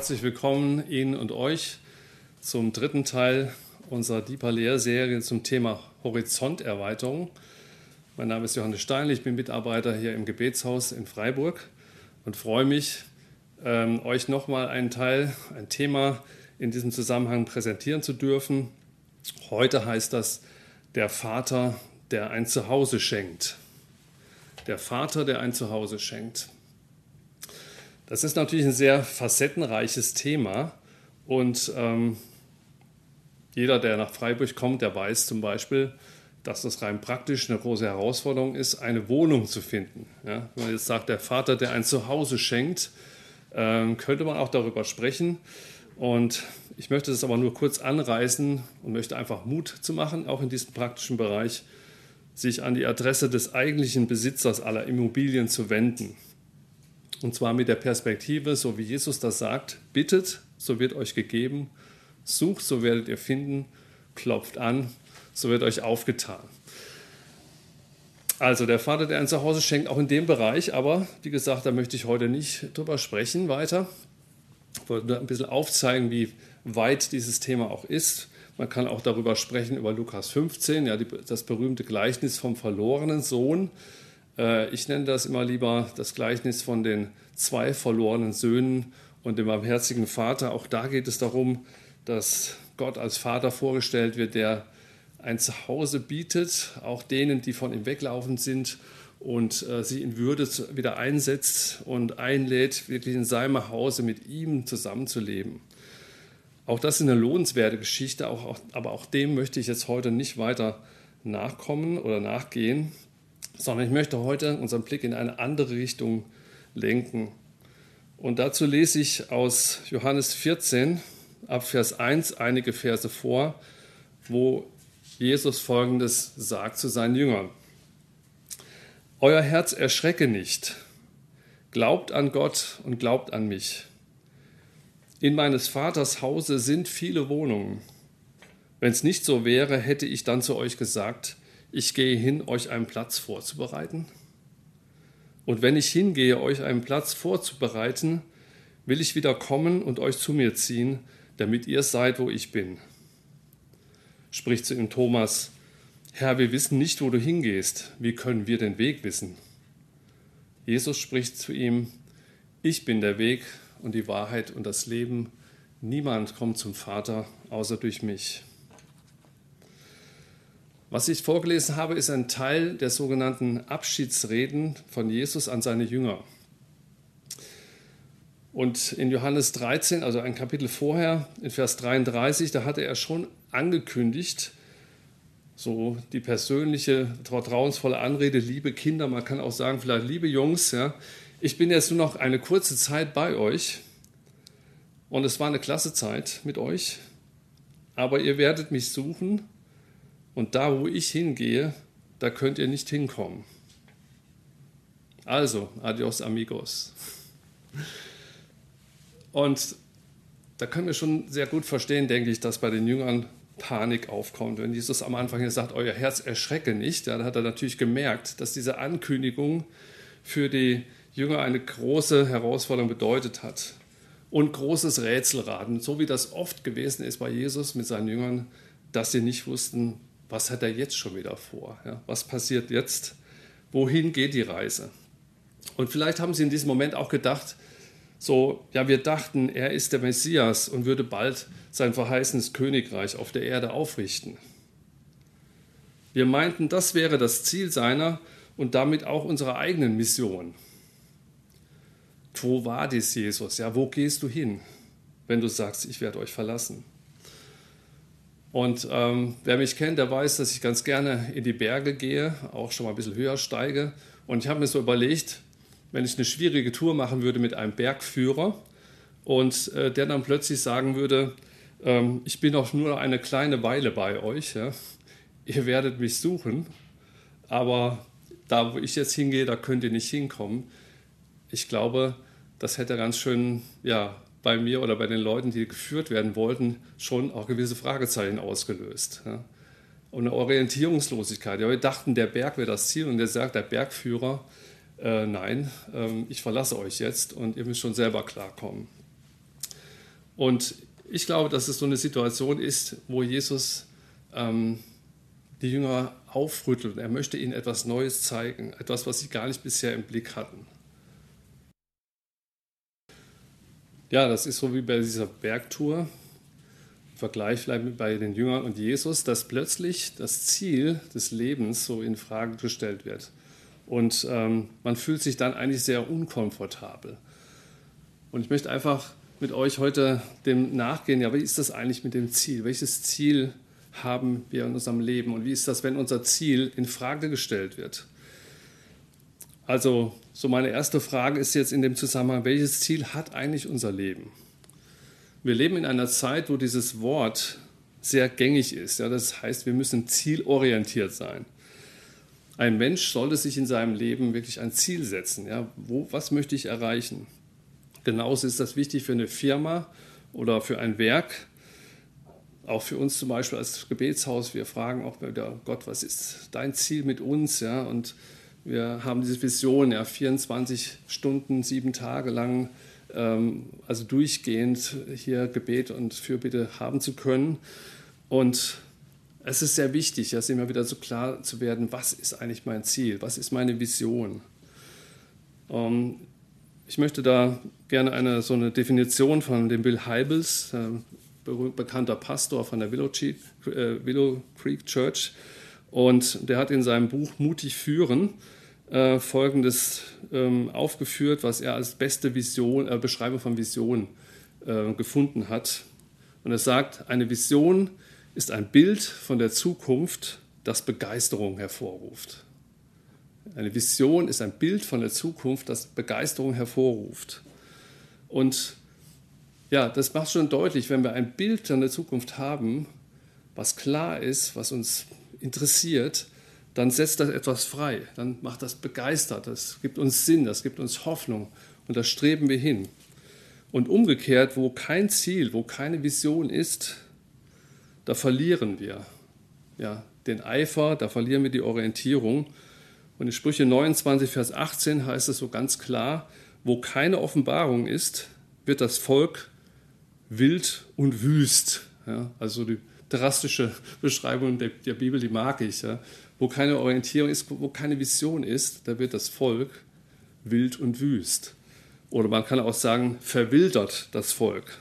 herzlich willkommen Ihnen und euch zum dritten Teil unserer Deeper Lehrserie zum Thema Horizonterweiterung. Mein Name ist Johannes Steinle, ich bin Mitarbeiter hier im Gebetshaus in Freiburg und freue mich, ähm, euch nochmal einen Teil, ein Thema in diesem Zusammenhang präsentieren zu dürfen. Heute heißt das der Vater, der ein Zuhause schenkt. Der Vater, der ein Zuhause schenkt. Das ist natürlich ein sehr facettenreiches Thema und ähm, jeder, der nach Freiburg kommt, der weiß zum Beispiel, dass das rein praktisch eine große Herausforderung ist, eine Wohnung zu finden. Ja, wenn man jetzt sagt, der Vater, der ein Zuhause schenkt, ähm, könnte man auch darüber sprechen. Und ich möchte das aber nur kurz anreißen und möchte einfach Mut zu machen, auch in diesem praktischen Bereich, sich an die Adresse des eigentlichen Besitzers aller Immobilien zu wenden. Und zwar mit der Perspektive, so wie Jesus das sagt, bittet, so wird euch gegeben, sucht, so werdet ihr finden, klopft an, so wird euch aufgetan. Also der Vater, der ein Zuhause schenkt, auch in dem Bereich, aber wie gesagt, da möchte ich heute nicht drüber sprechen weiter. Ich wollte nur ein bisschen aufzeigen, wie weit dieses Thema auch ist. Man kann auch darüber sprechen, über Lukas 15, ja, die, das berühmte Gleichnis vom verlorenen Sohn. Äh, ich nenne das immer lieber das Gleichnis von den zwei verlorenen Söhnen und dem barmherzigen Vater. Auch da geht es darum, dass Gott als Vater vorgestellt wird, der ein Zuhause bietet, auch denen, die von ihm weglaufen sind und äh, sie in Würde wieder einsetzt und einlädt, wirklich in seinem Hause mit ihm zusammenzuleben. Auch das ist eine lohnenswerte Geschichte, auch, auch, aber auch dem möchte ich jetzt heute nicht weiter nachkommen oder nachgehen sondern ich möchte heute unseren Blick in eine andere Richtung lenken. Und dazu lese ich aus Johannes 14 ab Vers 1 einige Verse vor, wo Jesus Folgendes sagt zu seinen Jüngern. Euer Herz erschrecke nicht. Glaubt an Gott und glaubt an mich. In meines Vaters Hause sind viele Wohnungen. Wenn es nicht so wäre, hätte ich dann zu euch gesagt, ich gehe hin, euch einen Platz vorzubereiten. Und wenn ich hingehe, euch einen Platz vorzubereiten, will ich wieder kommen und euch zu mir ziehen, damit ihr seid, wo ich bin. Spricht zu ihm Thomas, Herr, wir wissen nicht, wo du hingehst, wie können wir den Weg wissen? Jesus spricht zu ihm, ich bin der Weg und die Wahrheit und das Leben, niemand kommt zum Vater außer durch mich. Was ich vorgelesen habe, ist ein Teil der sogenannten Abschiedsreden von Jesus an seine Jünger. Und in Johannes 13, also ein Kapitel vorher, in Vers 33, da hatte er schon angekündigt, so die persönliche, vertrauensvolle Anrede, liebe Kinder, man kann auch sagen, vielleicht liebe Jungs, ja, ich bin jetzt nur noch eine kurze Zeit bei euch und es war eine klasse Zeit mit euch, aber ihr werdet mich suchen und da, wo ich hingehe, da könnt ihr nicht hinkommen. Also, adios amigos. Und da können wir schon sehr gut verstehen, denke ich, dass bei den Jüngern Panik aufkommt. Wenn Jesus am Anfang hier sagt, euer Herz erschrecke nicht, dann hat er natürlich gemerkt, dass diese Ankündigung für die Jünger eine große Herausforderung bedeutet hat. Und großes Rätselraten, so wie das oft gewesen ist bei Jesus mit seinen Jüngern, dass sie nicht wussten, was hat er jetzt schon wieder vor? Ja, was passiert jetzt? Wohin geht die Reise? Und vielleicht haben sie in diesem Moment auch gedacht, so, ja, wir dachten, er ist der Messias und würde bald sein verheißenes Königreich auf der Erde aufrichten. Wir meinten, das wäre das Ziel seiner und damit auch unserer eigenen Mission. Wo war dies, Jesus? Ja, wo gehst du hin, wenn du sagst, ich werde euch verlassen? Und ähm, wer mich kennt, der weiß, dass ich ganz gerne in die Berge gehe, auch schon mal ein bisschen höher steige. Und ich habe mir so überlegt, wenn ich eine schwierige Tour machen würde mit einem Bergführer und äh, der dann plötzlich sagen würde, ähm, ich bin auch nur eine kleine Weile bei euch, ja? ihr werdet mich suchen, aber da, wo ich jetzt hingehe, da könnt ihr nicht hinkommen. Ich glaube, das hätte ganz schön ja, bei mir oder bei den Leuten, die geführt werden wollten, schon auch gewisse Fragezeichen ausgelöst. Ja. Und eine Orientierungslosigkeit. Ja, wir dachten, der Berg wäre das Ziel und der sagt der Bergführer, äh, nein, äh, ich verlasse euch jetzt und ihr müsst schon selber klarkommen. Und ich glaube, dass es so eine Situation ist, wo Jesus ähm, die Jünger aufrüttelt. Er möchte ihnen etwas Neues zeigen, etwas, was sie gar nicht bisher im Blick hatten. Ja, das ist so wie bei dieser Bergtour. Vergleich vielleicht bei den Jüngern und Jesus, dass plötzlich das Ziel des Lebens so in Frage gestellt wird. Und ähm, man fühlt sich dann eigentlich sehr unkomfortabel. Und ich möchte einfach mit euch heute dem nachgehen, ja, wie ist das eigentlich mit dem Ziel? Welches Ziel haben wir in unserem Leben? Und wie ist das, wenn unser Ziel in Frage gestellt wird? Also, so meine erste Frage ist jetzt in dem Zusammenhang, welches Ziel hat eigentlich unser Leben? Wir leben in einer Zeit, wo dieses Wort sehr gängig ist. Ja, das heißt, wir müssen zielorientiert sein. Ein Mensch sollte sich in seinem Leben wirklich ein Ziel setzen. Ja, wo, was möchte ich erreichen? Genauso ist das wichtig für eine Firma oder für ein Werk. Auch für uns zum Beispiel als Gebetshaus. Wir fragen auch wieder, Gott, was ist dein Ziel mit uns? Ja, und wir haben diese Vision, ja, 24 Stunden, sieben Tage lang, ähm, also durchgehend hier Gebet und Fürbitte haben zu können. Und es ist sehr wichtig, ja, immer wieder so klar zu werden, was ist eigentlich mein Ziel, was ist meine Vision. Ähm, ich möchte da gerne eine, so eine Definition von dem Bill Heibels, äh, bekannter Pastor von der Willow, Creek, äh, Willow Creek Church, und der hat in seinem Buch Mutig führen äh, Folgendes ähm, aufgeführt, was er als beste Vision, äh, Beschreibung von Vision äh, gefunden hat. Und er sagt, eine Vision ist ein Bild von der Zukunft, das Begeisterung hervorruft. Eine Vision ist ein Bild von der Zukunft, das Begeisterung hervorruft. Und ja, das macht schon deutlich, wenn wir ein Bild von der Zukunft haben, was klar ist, was uns interessiert, dann setzt das etwas frei, dann macht das begeistert, das gibt uns Sinn, das gibt uns Hoffnung. Und da streben wir hin. Und umgekehrt, wo kein Ziel, wo keine Vision ist, da verlieren wir ja, den Eifer, da verlieren wir die Orientierung. Und in Sprüche 29, Vers 18 heißt es so ganz klar, wo keine Offenbarung ist, wird das Volk wild und wüst. Ja, also die drastische Beschreibung der, der Bibel, die mag ich. Ja. Wo keine Orientierung ist, wo keine Vision ist, da wird das Volk wild und wüst. Oder man kann auch sagen, verwildert das Volk.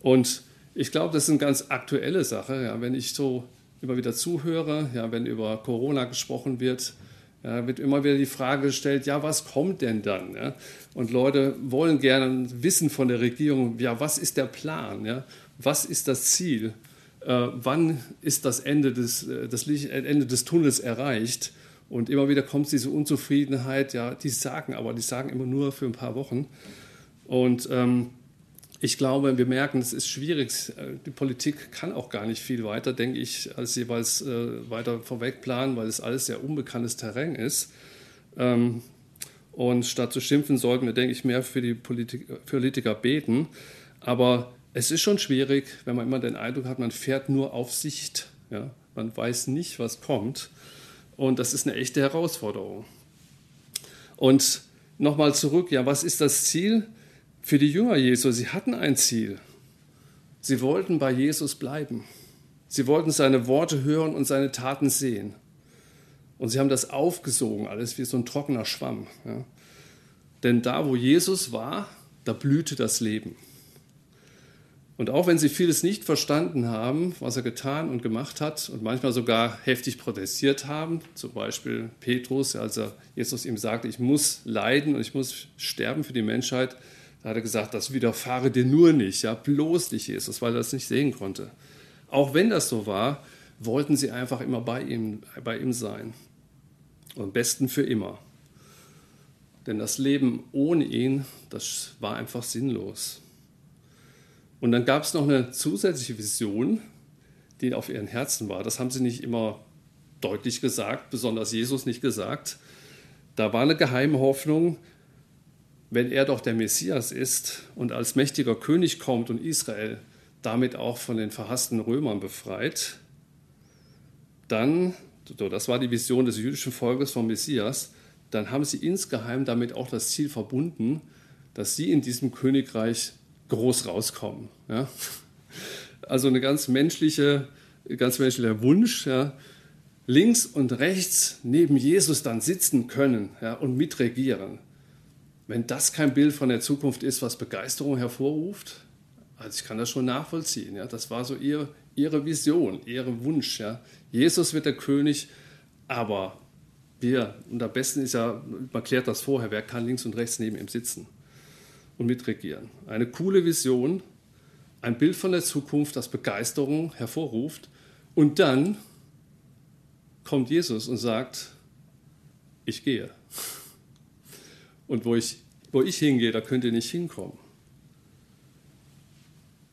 Und ich glaube, das ist eine ganz aktuelle Sache. Ja, wenn ich so immer wieder zuhöre, ja, wenn über Corona gesprochen wird, ja, wird immer wieder die Frage gestellt, ja, was kommt denn dann? Ja? Und Leute wollen gerne wissen von der Regierung, ja, was ist der Plan? Ja? Was ist das Ziel? Äh, wann ist das Ende des, äh, das Ende des Tunnels erreicht? Und immer wieder kommt diese Unzufriedenheit, ja, die sagen aber, die sagen immer nur für ein paar Wochen. Und ähm, ich glaube, wir merken, es ist schwierig. Die Politik kann auch gar nicht viel weiter, denke ich, als jeweils äh, weiter vorweg planen, weil es alles sehr unbekanntes Terrain ist. Ähm, und statt zu schimpfen, sollten wir, denke ich, mehr für die Politik, Politiker beten. Aber es ist schon schwierig, wenn man immer den Eindruck hat, man fährt nur auf Sicht. Ja? Man weiß nicht, was kommt. Und das ist eine echte Herausforderung. Und nochmal zurück, ja, was ist das Ziel? für die Jünger Jesu, sie hatten ein Ziel. Sie wollten bei Jesus bleiben. Sie wollten seine Worte hören und seine Taten sehen. Und sie haben das aufgesogen, alles wie so ein trockener Schwamm. Ja. Denn da, wo Jesus war, da blühte das Leben. Und auch wenn sie vieles nicht verstanden haben, was er getan und gemacht hat und manchmal sogar heftig protestiert haben, zum Beispiel Petrus, als er Jesus ihm sagte, ich muss leiden und ich muss sterben für die Menschheit, da hat er gesagt, das widerfahre dir nur nicht, ja, bloß nicht, Jesus, weil er das nicht sehen konnte. Auch wenn das so war, wollten sie einfach immer bei ihm, bei ihm sein. Und am besten für immer. Denn das Leben ohne ihn, das war einfach sinnlos. Und dann gab es noch eine zusätzliche Vision, die auf ihren Herzen war. Das haben sie nicht immer deutlich gesagt, besonders Jesus nicht gesagt. Da war eine geheime Hoffnung, wenn er doch der Messias ist und als mächtiger König kommt und Israel damit auch von den verhassten Römern befreit, dann, das war die Vision des jüdischen Volkes vom Messias, dann haben sie insgeheim damit auch das Ziel verbunden, dass sie in diesem Königreich groß rauskommen. Ja? Also eine ganz menschliche, ganz menschlicher Wunsch, ja? links und rechts neben Jesus dann sitzen können ja? und mitregieren. Wenn das kein Bild von der Zukunft ist, was Begeisterung hervorruft, also ich kann das schon nachvollziehen. Ja? Das war so ihr, ihre Vision, ihr Wunsch. Ja? Jesus wird der König, aber wir, und am besten ist ja, man klärt das vorher, wer kann links und rechts neben ihm sitzen und mitregieren. Eine coole Vision, ein Bild von der Zukunft, das Begeisterung hervorruft. Und dann kommt Jesus und sagt, ich gehe. Und wo ich, wo ich hingehe, da könnt ihr nicht hinkommen.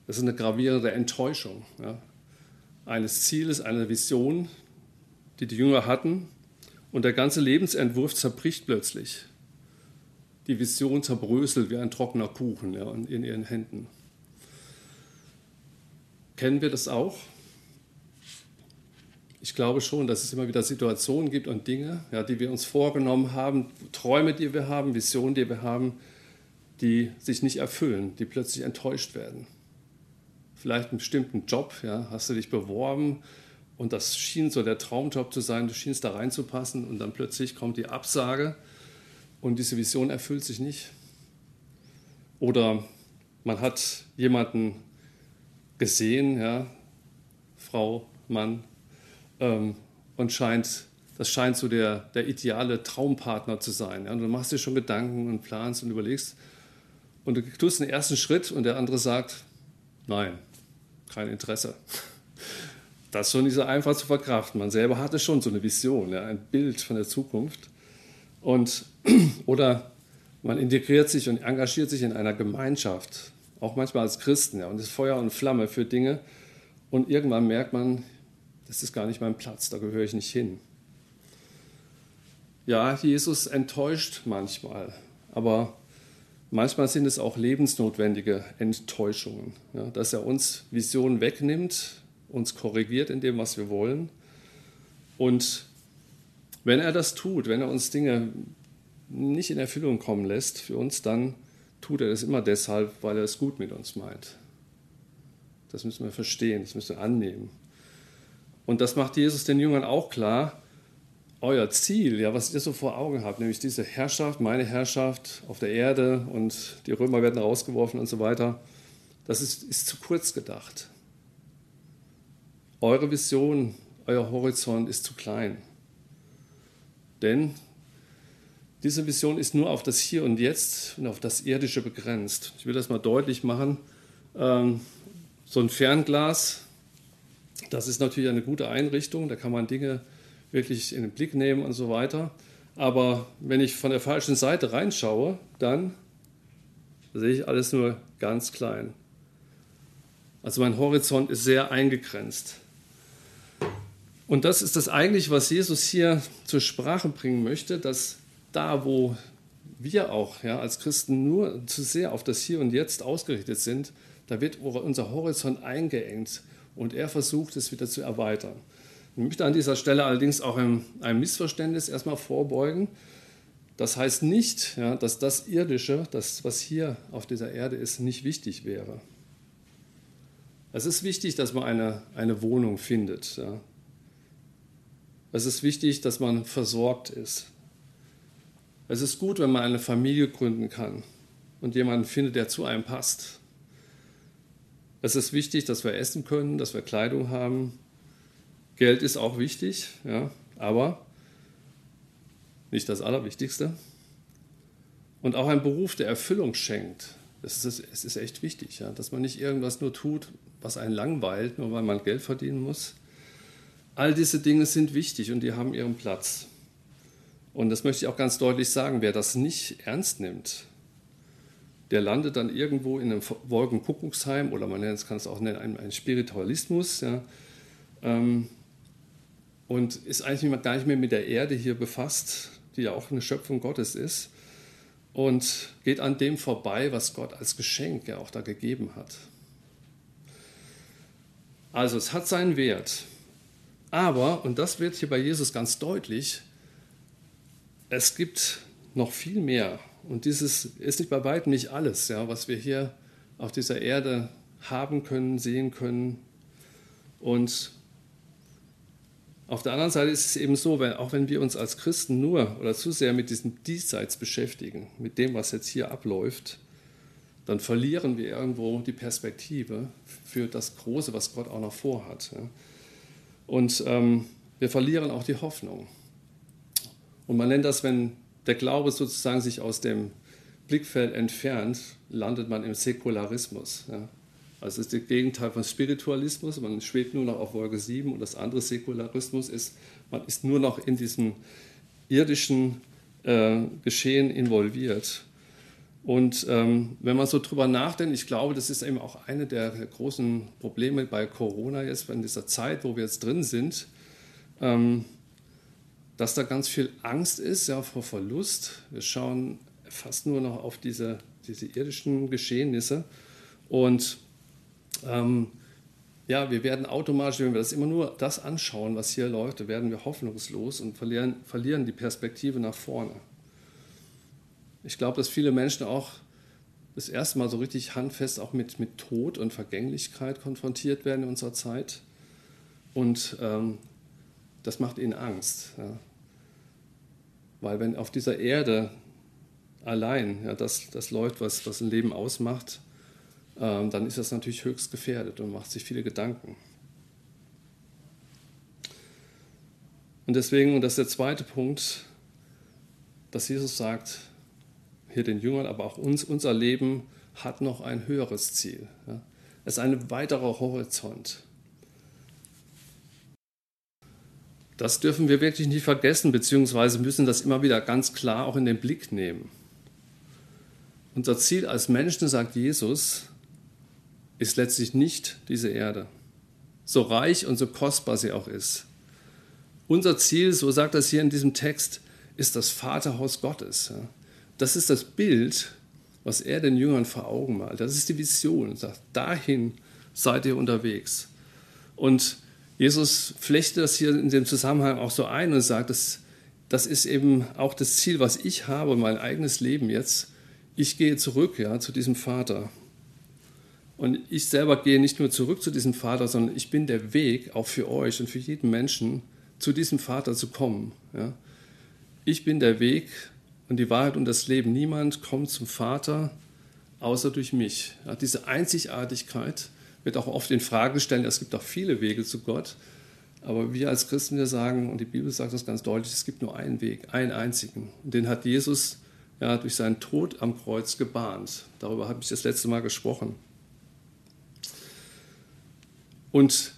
Das ist eine gravierende Enttäuschung ja, eines Zieles, einer Vision, die die Jünger hatten. Und der ganze Lebensentwurf zerbricht plötzlich. Die Vision zerbröselt wie ein trockener Kuchen ja, in ihren Händen. Kennen wir das auch? Ich glaube schon, dass es immer wieder Situationen gibt und Dinge, ja, die wir uns vorgenommen haben, Träume, die wir haben, Visionen, die wir haben, die sich nicht erfüllen, die plötzlich enttäuscht werden vielleicht einen bestimmten Job, ja, hast du dich beworben und das schien so der Traumjob zu sein, du schienst da reinzupassen und dann plötzlich kommt die Absage und diese Vision erfüllt sich nicht. Oder man hat jemanden gesehen, ja, Frau, Mann, ähm, und scheint, das scheint so der, der ideale Traumpartner zu sein. Ja. Und du machst dir schon Gedanken und planst und überlegst und du tust den ersten Schritt und der andere sagt, nein, kein Interesse. Das ist schon nicht so einfach zu verkraften. Man selber hatte schon so eine Vision, ja, ein Bild von der Zukunft. Und, oder man integriert sich und engagiert sich in einer Gemeinschaft, auch manchmal als Christen, ja, und ist Feuer und Flamme für Dinge. Und irgendwann merkt man, das ist gar nicht mein Platz, da gehöre ich nicht hin. Ja, Jesus enttäuscht manchmal, aber Manchmal sind es auch lebensnotwendige Enttäuschungen, ja, dass er uns Visionen wegnimmt, uns korrigiert in dem, was wir wollen. Und wenn er das tut, wenn er uns Dinge nicht in Erfüllung kommen lässt für uns, dann tut er das immer deshalb, weil er es gut mit uns meint. Das müssen wir verstehen, das müssen wir annehmen. Und das macht Jesus den Jüngern auch klar, euer Ziel, ja, was ihr so vor Augen habt, nämlich diese Herrschaft, meine Herrschaft auf der Erde und die Römer werden rausgeworfen und so weiter, das ist, ist zu kurz gedacht. Eure Vision, euer Horizont ist zu klein. Denn diese Vision ist nur auf das Hier und Jetzt und auf das Irdische begrenzt. Ich will das mal deutlich machen. Ähm, so ein Fernglas, das ist natürlich eine gute Einrichtung, da kann man Dinge wirklich in den Blick nehmen und so weiter. Aber wenn ich von der falschen Seite reinschaue, dann sehe ich alles nur ganz klein. Also mein Horizont ist sehr eingegrenzt. Und das ist das eigentlich, was Jesus hier zur Sprache bringen möchte, dass da, wo wir auch ja, als Christen nur zu sehr auf das Hier und Jetzt ausgerichtet sind, da wird unser Horizont eingeengt und er versucht es wieder zu erweitern. Ich möchte an dieser Stelle allerdings auch einem, Missverständnis erstmal vorbeugen. Das heißt nicht, ja, dass das Irdische, das, was hier auf dieser Erde ist, nicht wichtig wäre. Es ist wichtig, dass man eine, eine Wohnung findet. Ja. Es ist wichtig, dass man versorgt ist. Es ist gut, wenn man eine Familie gründen kann und jemanden findet, der zu einem passt. Es ist wichtig, dass wir essen können, dass wir Kleidung haben, Geld ist auch wichtig, ja, aber nicht das Allerwichtigste. Und auch ein Beruf, der Erfüllung schenkt. Das ist, es ist echt wichtig, ja, dass man nicht irgendwas nur tut, was einen langweilt, nur weil man Geld verdienen muss. All diese Dinge sind wichtig und die haben ihren Platz. Und das möchte ich auch ganz deutlich sagen, wer das nicht ernst nimmt, der landet dann irgendwo in einem Wolkenkuckucksheim oder man kann es auch nennen, ein Spiritualismus. Ja. Ähm, und ist eigentlich gar nicht mehr mit der Erde hier befasst, die ja auch eine Schöpfung Gottes ist, und geht an dem vorbei, was Gott als Geschenk ja auch da gegeben hat. Also es hat seinen Wert. Aber, und das wird hier bei Jesus ganz deutlich, es gibt noch viel mehr. Und dieses ist nicht bei weitem nicht alles, ja, was wir hier auf dieser Erde haben können, sehen können. Und auf der anderen Seite ist es eben so, wenn, auch wenn wir uns als Christen nur oder zu sehr mit diesem Diesseits beschäftigen, mit dem, was jetzt hier abläuft, dann verlieren wir irgendwo die Perspektive für das Große, was Gott auch noch vorhat. Und ähm, wir verlieren auch die Hoffnung. Und man nennt das, wenn der Glaube sozusagen sich aus dem Blickfeld entfernt, landet man im Säkularismus. Ja. Also es ist das Gegenteil von Spiritualismus, man schwebt nur noch auf Wolke 7 und das andere Säkularismus ist, man ist nur noch in diesem irdischen äh, Geschehen involviert. Und ähm, wenn man so drüber nachdenkt, ich glaube, das ist eben auch eine der großen Probleme bei Corona jetzt, in dieser Zeit, wo wir jetzt drin sind, ähm, dass da ganz viel Angst ist ja, vor Verlust. Wir schauen fast nur noch auf diese, diese irdischen Geschehnisse. Und ähm, ja, wir werden automatisch, wenn wir das immer nur das anschauen, was hier läuft, werden wir hoffnungslos und verlieren, verlieren die Perspektive nach vorne. Ich glaube, dass viele Menschen auch das erste Mal so richtig handfest auch mit, mit Tod und Vergänglichkeit konfrontiert werden in unserer Zeit. Und ähm, das macht ihnen Angst. Ja. Weil wenn auf dieser Erde allein ja, das, das läuft, was, was ein Leben ausmacht, ähm, dann ist das natürlich höchst gefährdet und macht sich viele Gedanken. Und deswegen, und das ist der zweite Punkt, dass Jesus sagt, hier den Jüngern, aber auch uns, unser Leben hat noch ein höheres Ziel. Ja. Es ist ein weiterer Horizont. Das dürfen wir wirklich nicht vergessen, beziehungsweise müssen das immer wieder ganz klar auch in den Blick nehmen. Unser Ziel als Menschen, sagt Jesus, ist letztlich nicht diese Erde, so reich und so kostbar sie auch ist. Unser Ziel, so sagt das hier in diesem Text, ist das Vaterhaus Gottes. Das ist das Bild, was er den Jüngern vor Augen malt. Das ist die Vision. Er sagt, dahin seid ihr unterwegs. Und Jesus flechtet das hier in dem Zusammenhang auch so ein und sagt, das, das ist eben auch das Ziel, was ich habe, mein eigenes Leben jetzt. Ich gehe zurück ja, zu diesem Vater. Und ich selber gehe nicht nur zurück zu diesem Vater, sondern ich bin der Weg auch für euch und für jeden Menschen, zu diesem Vater zu kommen. Ja. Ich bin der Weg und die Wahrheit und das Leben. Niemand kommt zum Vater außer durch mich. Ja, diese Einzigartigkeit wird auch oft in Frage gestellt. Es gibt auch viele Wege zu Gott. Aber wir als Christen, wir sagen, und die Bibel sagt das ganz deutlich, es gibt nur einen Weg, einen einzigen. Und den hat Jesus ja, durch seinen Tod am Kreuz gebahnt. Darüber habe ich das letzte Mal gesprochen. Und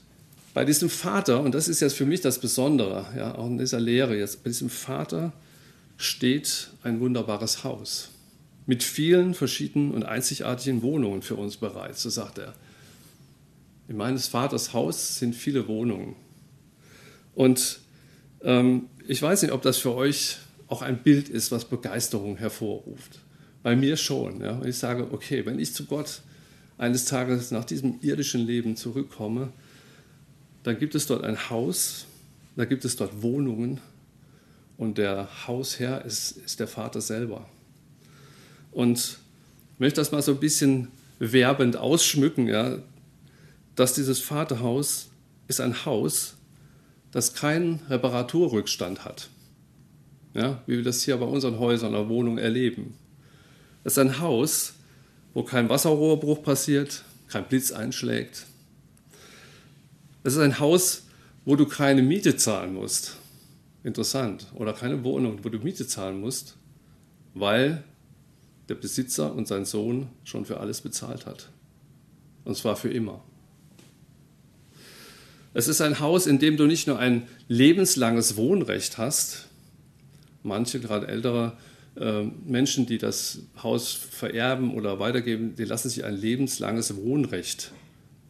bei diesem Vater, und das ist jetzt für mich das Besondere, ja, auch in dieser Lehre jetzt, bei diesem Vater steht ein wunderbares Haus mit vielen verschiedenen und einzigartigen Wohnungen für uns bereit, so sagt er. In meines Vaters Haus sind viele Wohnungen. Und ähm, ich weiß nicht, ob das für euch auch ein Bild ist, was Begeisterung hervorruft. Bei mir schon. Ja? Und ich sage, okay, wenn ich zu Gott eines Tages nach diesem irdischen Leben zurückkomme, dann gibt es dort ein Haus, da gibt es dort Wohnungen und der Hausherr ist, ist der Vater selber. Und ich möchte das mal so ein bisschen werbend ausschmücken, ja, dass dieses Vaterhaus ist ein Haus, das keinen Reparaturrückstand hat. Ja, wie wir das hier bei unseren Häusern oder Wohnungen erleben. Es ist ein Haus, wo kein Wasserrohrbruch passiert, kein Blitz einschlägt. Es ist ein Haus, wo du keine Miete zahlen musst. Interessant. Oder keine Wohnung, wo du Miete zahlen musst, weil der Besitzer und sein Sohn schon für alles bezahlt hat. Und zwar für immer. Es ist ein Haus, in dem du nicht nur ein lebenslanges Wohnrecht hast. Manche, gerade ältere äh, Menschen, die das Haus vererben oder weitergeben, die lassen sich ein lebenslanges Wohnrecht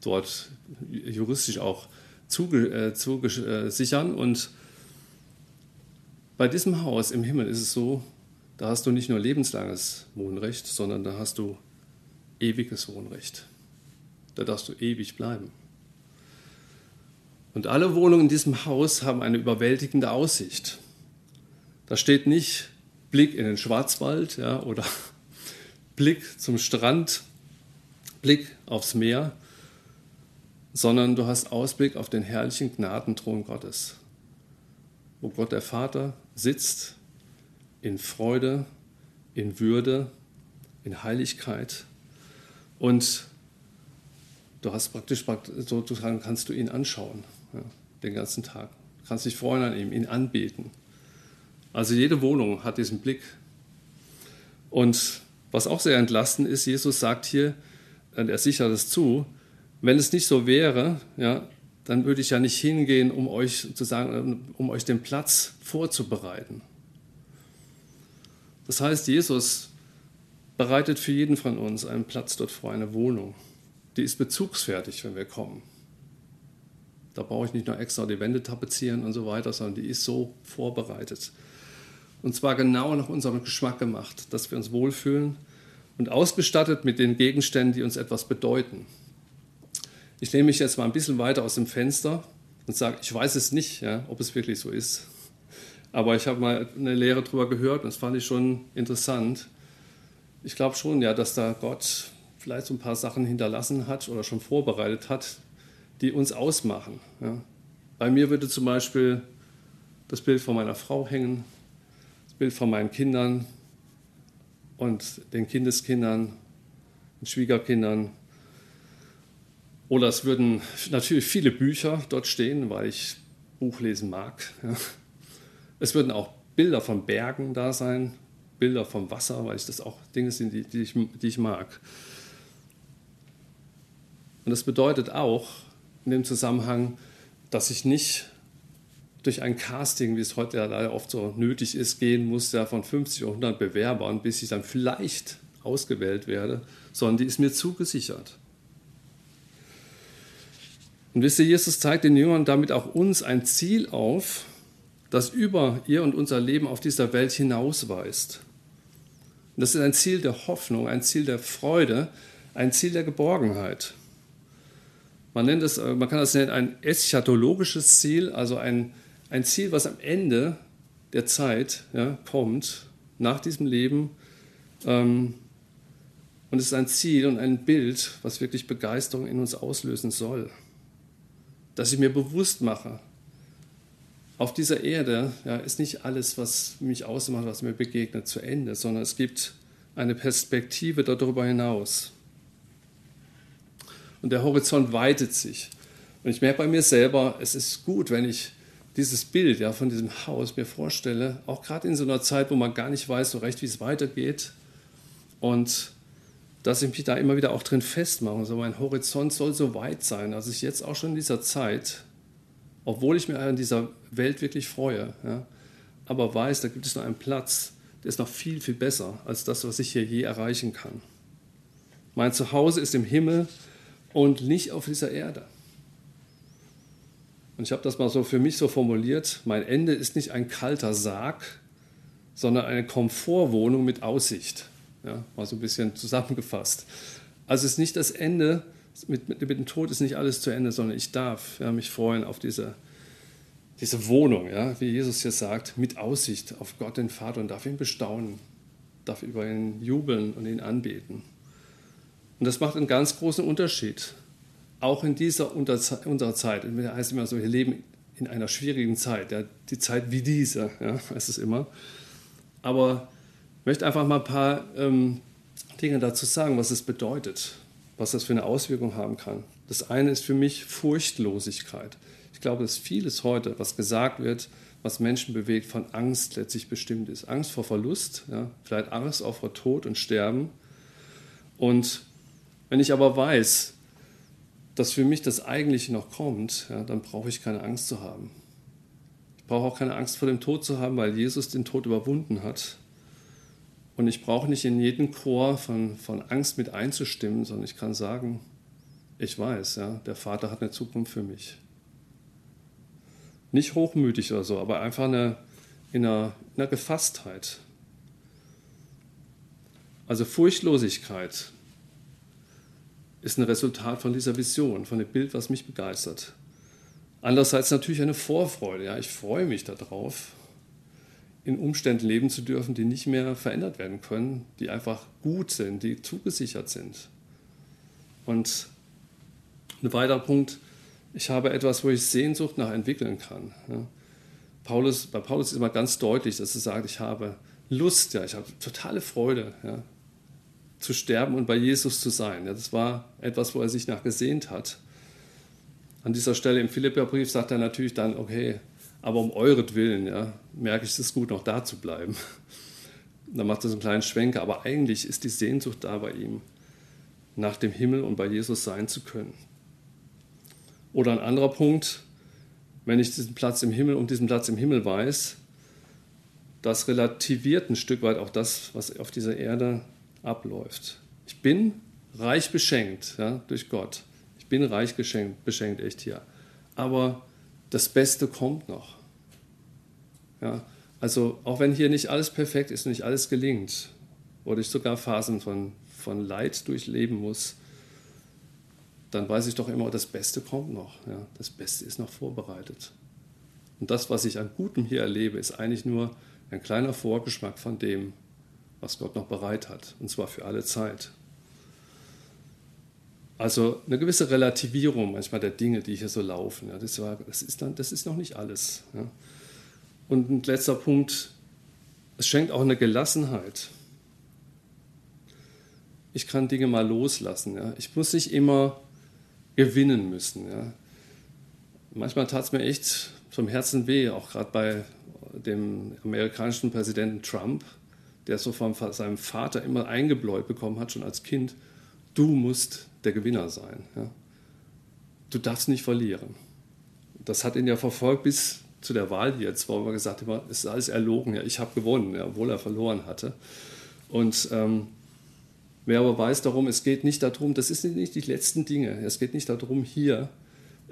dort juristisch auch zugesichern. Äh, und bei diesem Haus im Himmel ist es so, da hast du nicht nur lebenslanges Wohnrecht, sondern da hast du ewiges Wohnrecht. Da darfst du ewig bleiben. Und alle Wohnungen in diesem Haus haben eine überwältigende Aussicht. Da steht nicht Blick in den Schwarzwald ja, oder Blick zum Strand, Blick aufs Meer, sondern du hast Ausblick auf den herrlichen Gnadenthron Gottes, wo Gott der Vater sitzt in Freude, in Würde, in Heiligkeit und du hast praktisch, sozusagen kannst du ihn anschauen ja, den ganzen Tag, du kannst dich freuen an ihm, ihn anbeten. Also jede Wohnung hat diesen Blick. Und was auch sehr entlastend ist, Jesus sagt hier, er sichert es zu, wenn es nicht so wäre, ja, dann würde ich ja nicht hingehen, um euch sozusagen, um euch den Platz vorzubereiten. Das heißt, Jesus bereitet für jeden von uns einen Platz dort vor, eine Wohnung. Die ist bezugsfertig, wenn wir kommen. Da brauche ich nicht nur extra die Wände tapezieren und so weiter, sondern die ist so vorbereitet. Und zwar genau nach unserem Geschmack gemacht, dass wir uns wohlfühlen und ausgestattet mit den Gegenständen, die uns etwas bedeuten. Ich nehme mich jetzt mal ein bisschen weiter aus dem Fenster und sage, ich weiß es nicht, ja, ob es wirklich so ist. Aber ich habe mal eine Lehre darüber gehört und das fand ich schon interessant. Ich glaube schon, ja, dass da Gott vielleicht so ein paar Sachen hinterlassen hat oder schon vorbereitet hat, die uns ausmachen. Ja. Bei mir würde zum Beispiel das Bild von meiner Frau hängen, Bild von meinen Kindern und den Kindeskindern, den Schwiegerkindern. Oder es würden natürlich viele Bücher dort stehen, weil ich Buchlesen mag. Ja. Es würden auch Bilder von Bergen da sein, Bilder vom Wasser, weil ich das auch Dinge sind, die, die, ich, die ich mag. Und das bedeutet auch in dem Zusammenhang, dass ich nicht durch ein Casting, wie es heute ja leider oft so nötig ist, gehen muss, ja von 50 oder 100 Bewerbern, bis ich dann vielleicht ausgewählt werde, sondern die ist mir zugesichert. Und wisst ihr, Jesus zeigt den Jüngern damit auch uns ein Ziel auf, das über ihr und unser Leben auf dieser Welt hinausweist. Und das ist ein Ziel der Hoffnung, ein Ziel der Freude, ein Ziel der Geborgenheit. Man, nennt es, man kann das nennen ein eschatologisches Ziel, also ein ein Ziel, was am Ende der Zeit ja, kommt, nach diesem Leben. Ähm, und es ist ein Ziel und ein Bild, was wirklich Begeisterung in uns auslösen soll. Dass ich mir bewusst mache, auf dieser Erde ja, ist nicht alles, was mich ausmacht, was mir begegnet, zu Ende, sondern es gibt eine Perspektive darüber hinaus. Und der Horizont weitet sich. Und ich merke bei mir selber, es ist gut, wenn ich dieses Bild ja, von diesem Haus mir vorstelle, auch gerade in so einer Zeit, wo man gar nicht weiß so recht, wie es weitergeht. Und dass ich mich da immer wieder auch drin festmache. Also mein Horizont soll so weit sein, dass ich jetzt auch schon in dieser Zeit, obwohl ich mir an dieser Welt wirklich freue, ja, aber weiß, da gibt es noch einen Platz, der ist noch viel, viel besser als das, was ich hier je erreichen kann. Mein Zuhause ist im Himmel und nicht auf dieser Erde. Und ich habe das mal so für mich so formuliert, mein Ende ist nicht ein kalter Sarg, sondern eine Komfortwohnung mit Aussicht. Ja, mal so ein bisschen zusammengefasst. Also es ist nicht das Ende, mit, mit, mit, dem Tod ist nicht alles zu Ende, sondern ich darf ja, mich freuen auf diese, diese Wohnung, ja, wie Jesus hier sagt, mit Aussicht auf Gott den Vater und darf ihn bestaunen, darf über ihn jubeln und ihn anbeten. Und das macht einen ganz großen Unterschied auch in dieser unserer Zeit, das heißt immer so, wir leben in einer schwierigen Zeit, ja, die Zeit wie diese, ja, heißt es immer. Aber möchte einfach mal ein paar ähm, Dinge dazu sagen, was es bedeutet, was das für eine Auswirkung haben kann. Das eine ist für mich Furchtlosigkeit. Ich glaube, dass vieles heute, was gesagt wird, was Menschen bewegt, von Angst letztlich bestimmt ist. Angst vor Verlust, ja, vielleicht Angst auch vor Tod und Sterben. Und wenn ich aber weiß, dass für mich das Eigentliche noch kommt, ja, dann brauche ich keine Angst zu haben. Ich brauche auch keine Angst vor dem Tod zu haben, weil Jesus den Tod überwunden hat. Und ich brauche nicht in jeden Chor von, von Angst mit einzustimmen, sondern ich kann sagen, ich weiß, ja, der Vater hat eine Zukunft für mich. Nicht hochmütig oder so, aber einfach eine, in, einer, in einer Gefasstheit. Also Furchtlosigkeit, ist ein Resultat von dieser Vision, von dem Bild, was mich begeistert. Andererseits natürlich eine Vorfreude. Ja, ich freue mich darauf, in Umständen leben zu dürfen, die nicht mehr verändert werden können, die einfach gut sind, die zugesichert sind. Und ein weiterer Punkt, ich habe etwas, wo ich Sehnsucht nach entwickeln kann. Paulus, bei Paulus ist immer ganz deutlich, dass er sagt, ich habe Lust, ja, ich habe totale Freude, ja, zu sterben und bei Jesus zu sein. Ja, das war etwas, wo er sich nach gesehnt hat. An dieser Stelle im Philipperbrief sagt er natürlich dann, okay, aber um euretwillen, ja, merke ich es gut, noch da zu bleiben. Dann macht er so einen kleinen Schwenker, aber eigentlich ist die Sehnsucht da bei ihm, nach dem Himmel und bei Jesus sein zu können. Oder ein anderer Punkt, wenn ich diesen Platz im Himmel um diesen Platz im Himmel weiß, das relativiert ein Stück weit auch das, was auf dieser Erde abläuft. Ich bin reich beschenkt ja, durch Gott. Ich bin reich geschenkt, beschenkt echt hier. Aber das Beste kommt noch. Ja, also auch wenn hier nicht alles perfekt ist und nicht alles gelingt, oder ich sogar Phasen von, von Leid durchleben muss, dann weiß ich doch immer, das Beste kommt noch. Ja, das Beste ist noch vorbereitet. Und das, was ich an Gutem hier erlebe, ist eigentlich nur ein kleiner Vorgeschmack von dem, was Gott noch bereit hat, und zwar für alle Zeit. Also eine gewisse Relativierung manchmal der Dinge, die hier so laufen. Ja, das, war, das, ist dann, das ist noch nicht alles. Ja. Und ein letzter Punkt, es schenkt auch eine Gelassenheit. Ich kann Dinge mal loslassen. Ja. Ich muss nicht immer gewinnen müssen. Ja. Manchmal tat es mir echt vom Herzen weh, auch gerade bei dem amerikanischen Präsidenten Trump, der so von seinem Vater immer eingebläut bekommen hat, schon als Kind, du musst der Gewinner sein. Ja. Du darfst nicht verlieren. Das hat ihn ja verfolgt bis zu der Wahl jetzt, wo er gesagt hat, es ist alles erlogen, ja, ich habe gewonnen, ja, obwohl er verloren hatte. Und ähm, wer aber weiß darum, es geht nicht darum, das sind nicht die letzten Dinge, es geht nicht darum, hier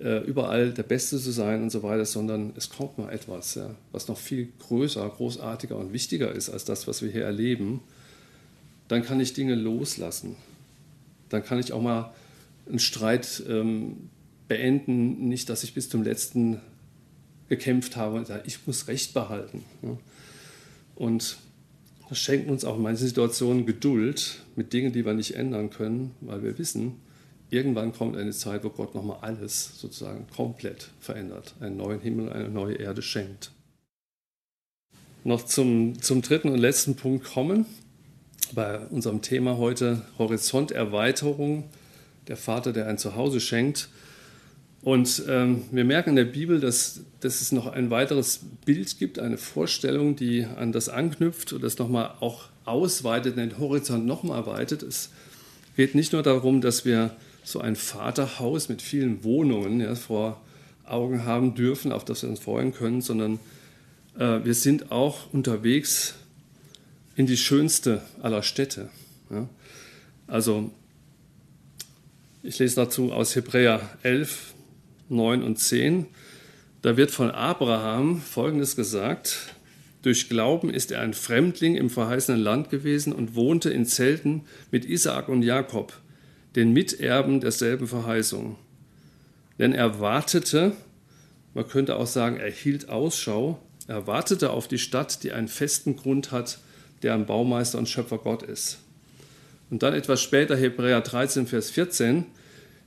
äh, überall der Beste zu sein und so weiter, sondern es kommt mal etwas, ja, was noch viel größer, großartiger und wichtiger ist als das, was wir hier erleben. Dann kann ich Dinge loslassen. Dann kann ich auch mal einen Streit ähm, beenden, nicht, dass ich bis zum letzten gekämpft habe und sage, ich muss Recht behalten. Ja. Und das schenkt uns auch in manchen Situationen Geduld mit Dingen, die wir nicht ändern können, weil wir wissen, irgendwann kommt eine Zeit, wo Gott nochmal alles sozusagen komplett verändert, einen neuen Himmel, eine neue Erde schenkt. Noch zum, zum dritten und letzten Punkt kommen, bei unserem Thema heute Horizonterweiterung, der Vater, der ein Zuhause schenkt. Und ähm, wir merken in der Bibel, dass, dass es noch ein weiteres Bild gibt, eine Vorstellung, die an das anknüpft und das nochmal auch ausweitet, den Horizont nochmal erweitert. Es geht nicht nur darum, dass wir so ein Vaterhaus mit vielen Wohnungen ja, vor Augen haben dürfen, auf das wir uns freuen können, sondern äh, wir sind auch unterwegs in die schönste aller Städte. Ja. Also ich lese dazu aus Hebräer 11, 9 und 10. Da wird von Abraham Folgendes gesagt. Durch Glauben ist er ein Fremdling im verheißenen Land gewesen und wohnte in Zelten mit Isaak und Jakob den Miterben derselben Verheißung. Denn er wartete, man könnte auch sagen, er hielt Ausschau, er wartete auf die Stadt, die einen festen Grund hat, der ein Baumeister und Schöpfer Gott ist. Und dann etwas später Hebräer 13, Vers 14,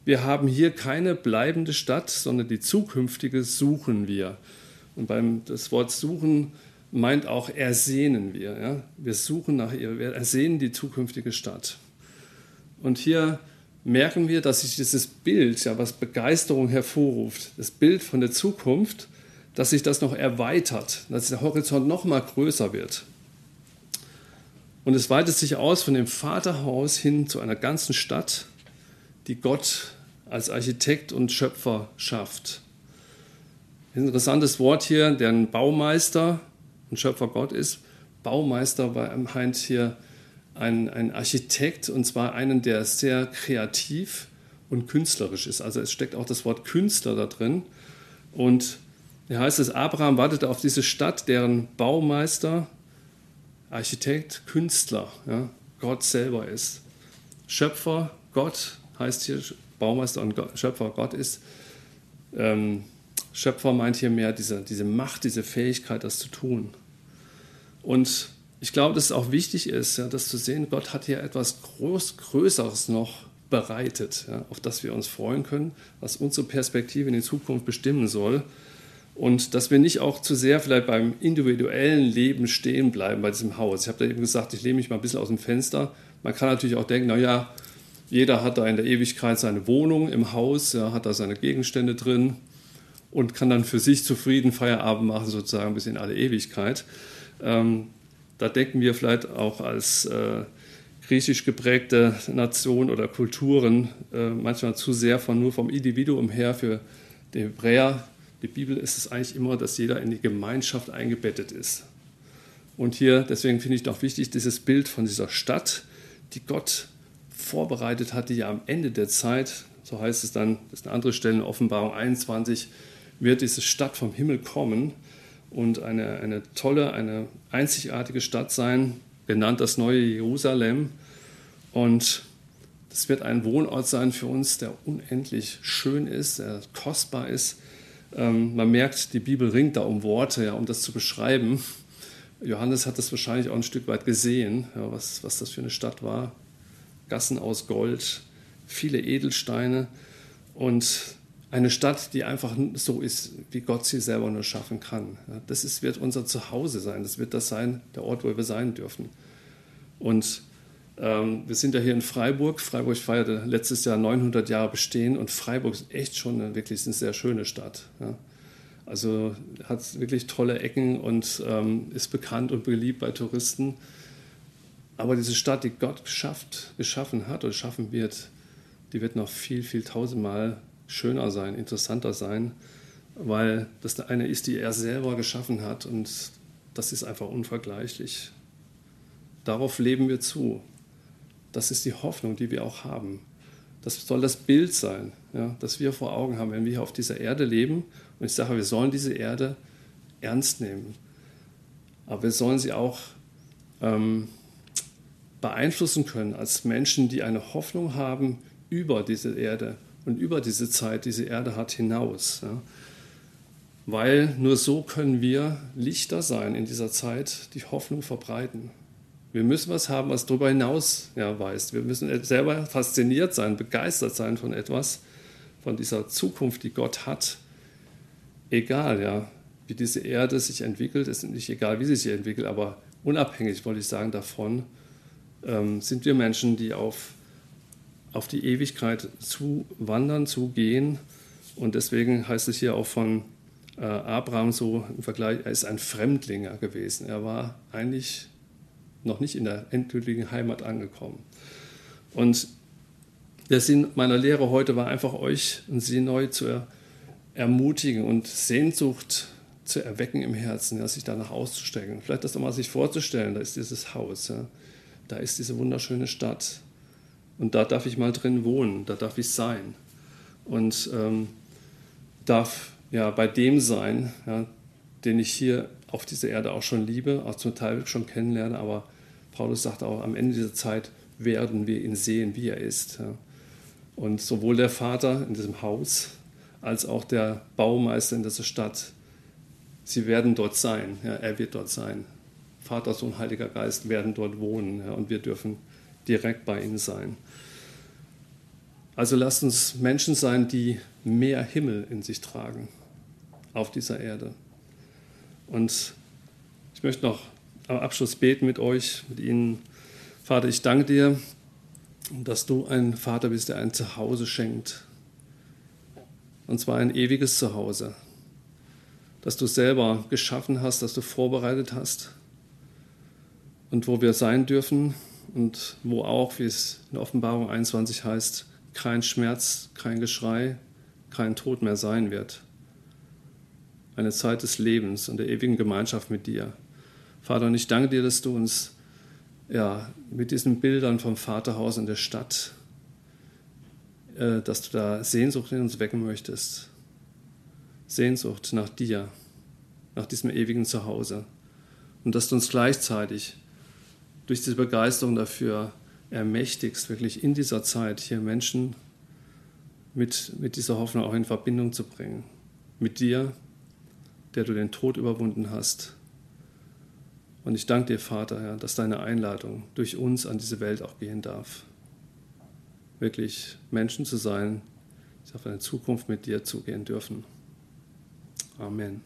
wir haben hier keine bleibende Stadt, sondern die zukünftige suchen wir. Und beim das Wort suchen meint auch ersehnen wir. Ja? Wir suchen nach ihr, wir ersehnen die zukünftige Stadt. Und hier merken wir, dass sich dieses Bild, ja, was Begeisterung hervorruft, das Bild von der Zukunft, dass sich das noch erweitert, dass der Horizont noch mal größer wird. Und es weitet sich aus von dem Vaterhaus hin zu einer ganzen Stadt, die Gott als Architekt und Schöpfer schafft. Ein interessantes Wort hier, der ein Baumeister und Schöpfer Gott ist. Baumeister meint hier ein, ein Architekt und zwar einen, der sehr kreativ und künstlerisch ist. Also es steckt auch das Wort Künstler da drin. Und hier heißt es, Abraham wartete auf diese Stadt, deren Baumeister, Architekt, Künstler, ja, Gott selber ist. Schöpfer, Gott heißt hier Baumeister und Gott, Schöpfer, Gott ist. Ähm, Schöpfer meint hier mehr diese, diese Macht, diese Fähigkeit, das zu tun. Und ich glaube, dass es auch wichtig ist, ja, das zu sehen, Gott hat hier etwas Groß, Größeres noch bereitet, ja, auf das wir uns freuen können, was unsere Perspektive in die Zukunft bestimmen soll. Und dass wir nicht auch zu sehr vielleicht beim individuellen Leben stehen bleiben bei diesem Haus. Ich habe da eben gesagt, ich lehne mich mal ein bisschen aus dem Fenster. Man kann natürlich auch denken, naja, jeder hat da in der Ewigkeit seine Wohnung im Haus, ja, hat da seine Gegenstände drin und kann dann für sich zufrieden Feierabend machen, sozusagen bis in alle Ewigkeit. Ähm, da denken wir vielleicht auch als äh, griechisch geprägte Nation oder Kulturen äh, manchmal zu sehr von nur vom Individuum her. Für die Hebräer, die Bibel ist es eigentlich immer, dass jeder in die Gemeinschaft eingebettet ist. Und hier, deswegen finde ich noch wichtig, dieses Bild von dieser Stadt, die Gott vorbereitet hat, die ja am Ende der Zeit, so heißt es dann, das ist eine andere Stelle in Offenbarung 21, wird diese Stadt vom Himmel kommen und eine, eine tolle, eine einzigartige Stadt sein, genannt das neue Jerusalem. Und das wird ein Wohnort sein für uns, der unendlich schön ist, der kostbar ist. Ähm, man merkt, die Bibel ringt da um Worte, ja, um das zu beschreiben. Johannes hat das wahrscheinlich auch ein Stück weit gesehen, ja, was, was das für eine Stadt war. Gassen aus Gold, viele Edelsteine und eine Stadt, die einfach so ist, wie Gott sie selber nur schaffen kann. Das ist, wird unser Zuhause sein, das wird das sein, der Ort, wo wir sein dürfen. Und wir sind ja hier in Freiburg. Freiburg feierte letztes Jahr 900 Jahre Bestehen und Freiburg ist echt schon eine, wirklich eine sehr schöne Stadt. Ja. Also hat wirklich tolle Ecken und ähm, ist bekannt und beliebt bei Touristen. Aber diese Stadt, die Gott geschafft, geschaffen hat oder schaffen wird, die wird noch viel, viel tausendmal schöner sein, interessanter sein, weil das eine ist, die er selber geschaffen hat und das ist einfach unvergleichlich. Darauf leben wir zu. Das ist die Hoffnung, die wir auch haben. Das soll das Bild sein, ja, das wir vor Augen haben, wenn wir hier auf dieser Erde leben. Und ich sage, wir sollen diese Erde ernst nehmen. Aber wir sollen sie auch ähm, beeinflussen können als Menschen, die eine Hoffnung haben über diese Erde, und über diese Zeit, diese Erde hat, hinaus. Ja. Weil nur so können wir Lichter sein in dieser Zeit, die Hoffnung verbreiten. Wir müssen was haben, was darüber hinaus ja, weist. Wir müssen selber fasziniert sein, begeistert sein von etwas, von dieser Zukunft, die Gott hat. Egal, ja, wie diese Erde sich entwickelt, ist nicht egal, wie sie sich entwickelt, aber unabhängig, wollte ich sagen, davon ähm, sind wir Menschen, die auf auf die Ewigkeit zu wandern, zu gehen. Und deswegen heißt es hier auch von äh, Abraham so im Vergleich, er ist ein Fremdlinger gewesen. Er war eigentlich noch nicht in der endgültigen Heimat angekommen. Und der Sinn meiner Lehre heute war einfach euch und sie neu zu ermutigen und Sehnsucht zu erwecken im Herzen, ja, sich danach auszustecken. Vielleicht das nochmal sich vorzustellen, da ist dieses Haus, ja, da ist diese wunderschöne Stadt, und da darf ich mal drin wohnen, da darf ich sein. Und ähm, darf ja bei dem sein, ja, den ich hier auf dieser Erde auch schon liebe, auch zum Teil schon kennenlerne. Aber Paulus sagt auch, am Ende dieser Zeit werden wir ihn sehen, wie er ist. Und sowohl der Vater in diesem Haus als auch der Baumeister in dieser Stadt, sie werden dort sein. Er wird dort sein. Vater, Sohn, Heiliger Geist werden dort wohnen und wir dürfen direkt bei ihnen sein. Also lasst uns Menschen sein, die mehr Himmel in sich tragen auf dieser Erde. Und ich möchte noch am Abschluss beten mit euch, mit Ihnen. Vater, ich danke dir, dass du ein Vater bist, der ein Zuhause schenkt. Und zwar ein ewiges Zuhause. Dass du selber geschaffen hast, dass du vorbereitet hast. Und wo wir sein dürfen und wo auch, wie es in Offenbarung 21 heißt, kein Schmerz, kein Geschrei, kein Tod mehr sein wird. Eine Zeit des Lebens und der ewigen Gemeinschaft mit dir. Vater, und ich danke dir, dass du uns ja, mit diesen Bildern vom Vaterhaus in der Stadt, äh, dass du da Sehnsucht in uns wecken möchtest. Sehnsucht nach dir, nach diesem ewigen Zuhause. Und dass du uns gleichzeitig durch diese Begeisterung dafür ermächtigst, wirklich in dieser Zeit hier Menschen mit, mit dieser Hoffnung auch in Verbindung zu bringen. Mit dir, der du den Tod überwunden hast. Und ich danke dir, Vater, Herr, dass deine Einladung durch uns an diese Welt auch gehen darf. Wirklich Menschen zu sein, die auf eine Zukunft mit dir zugehen dürfen. Amen.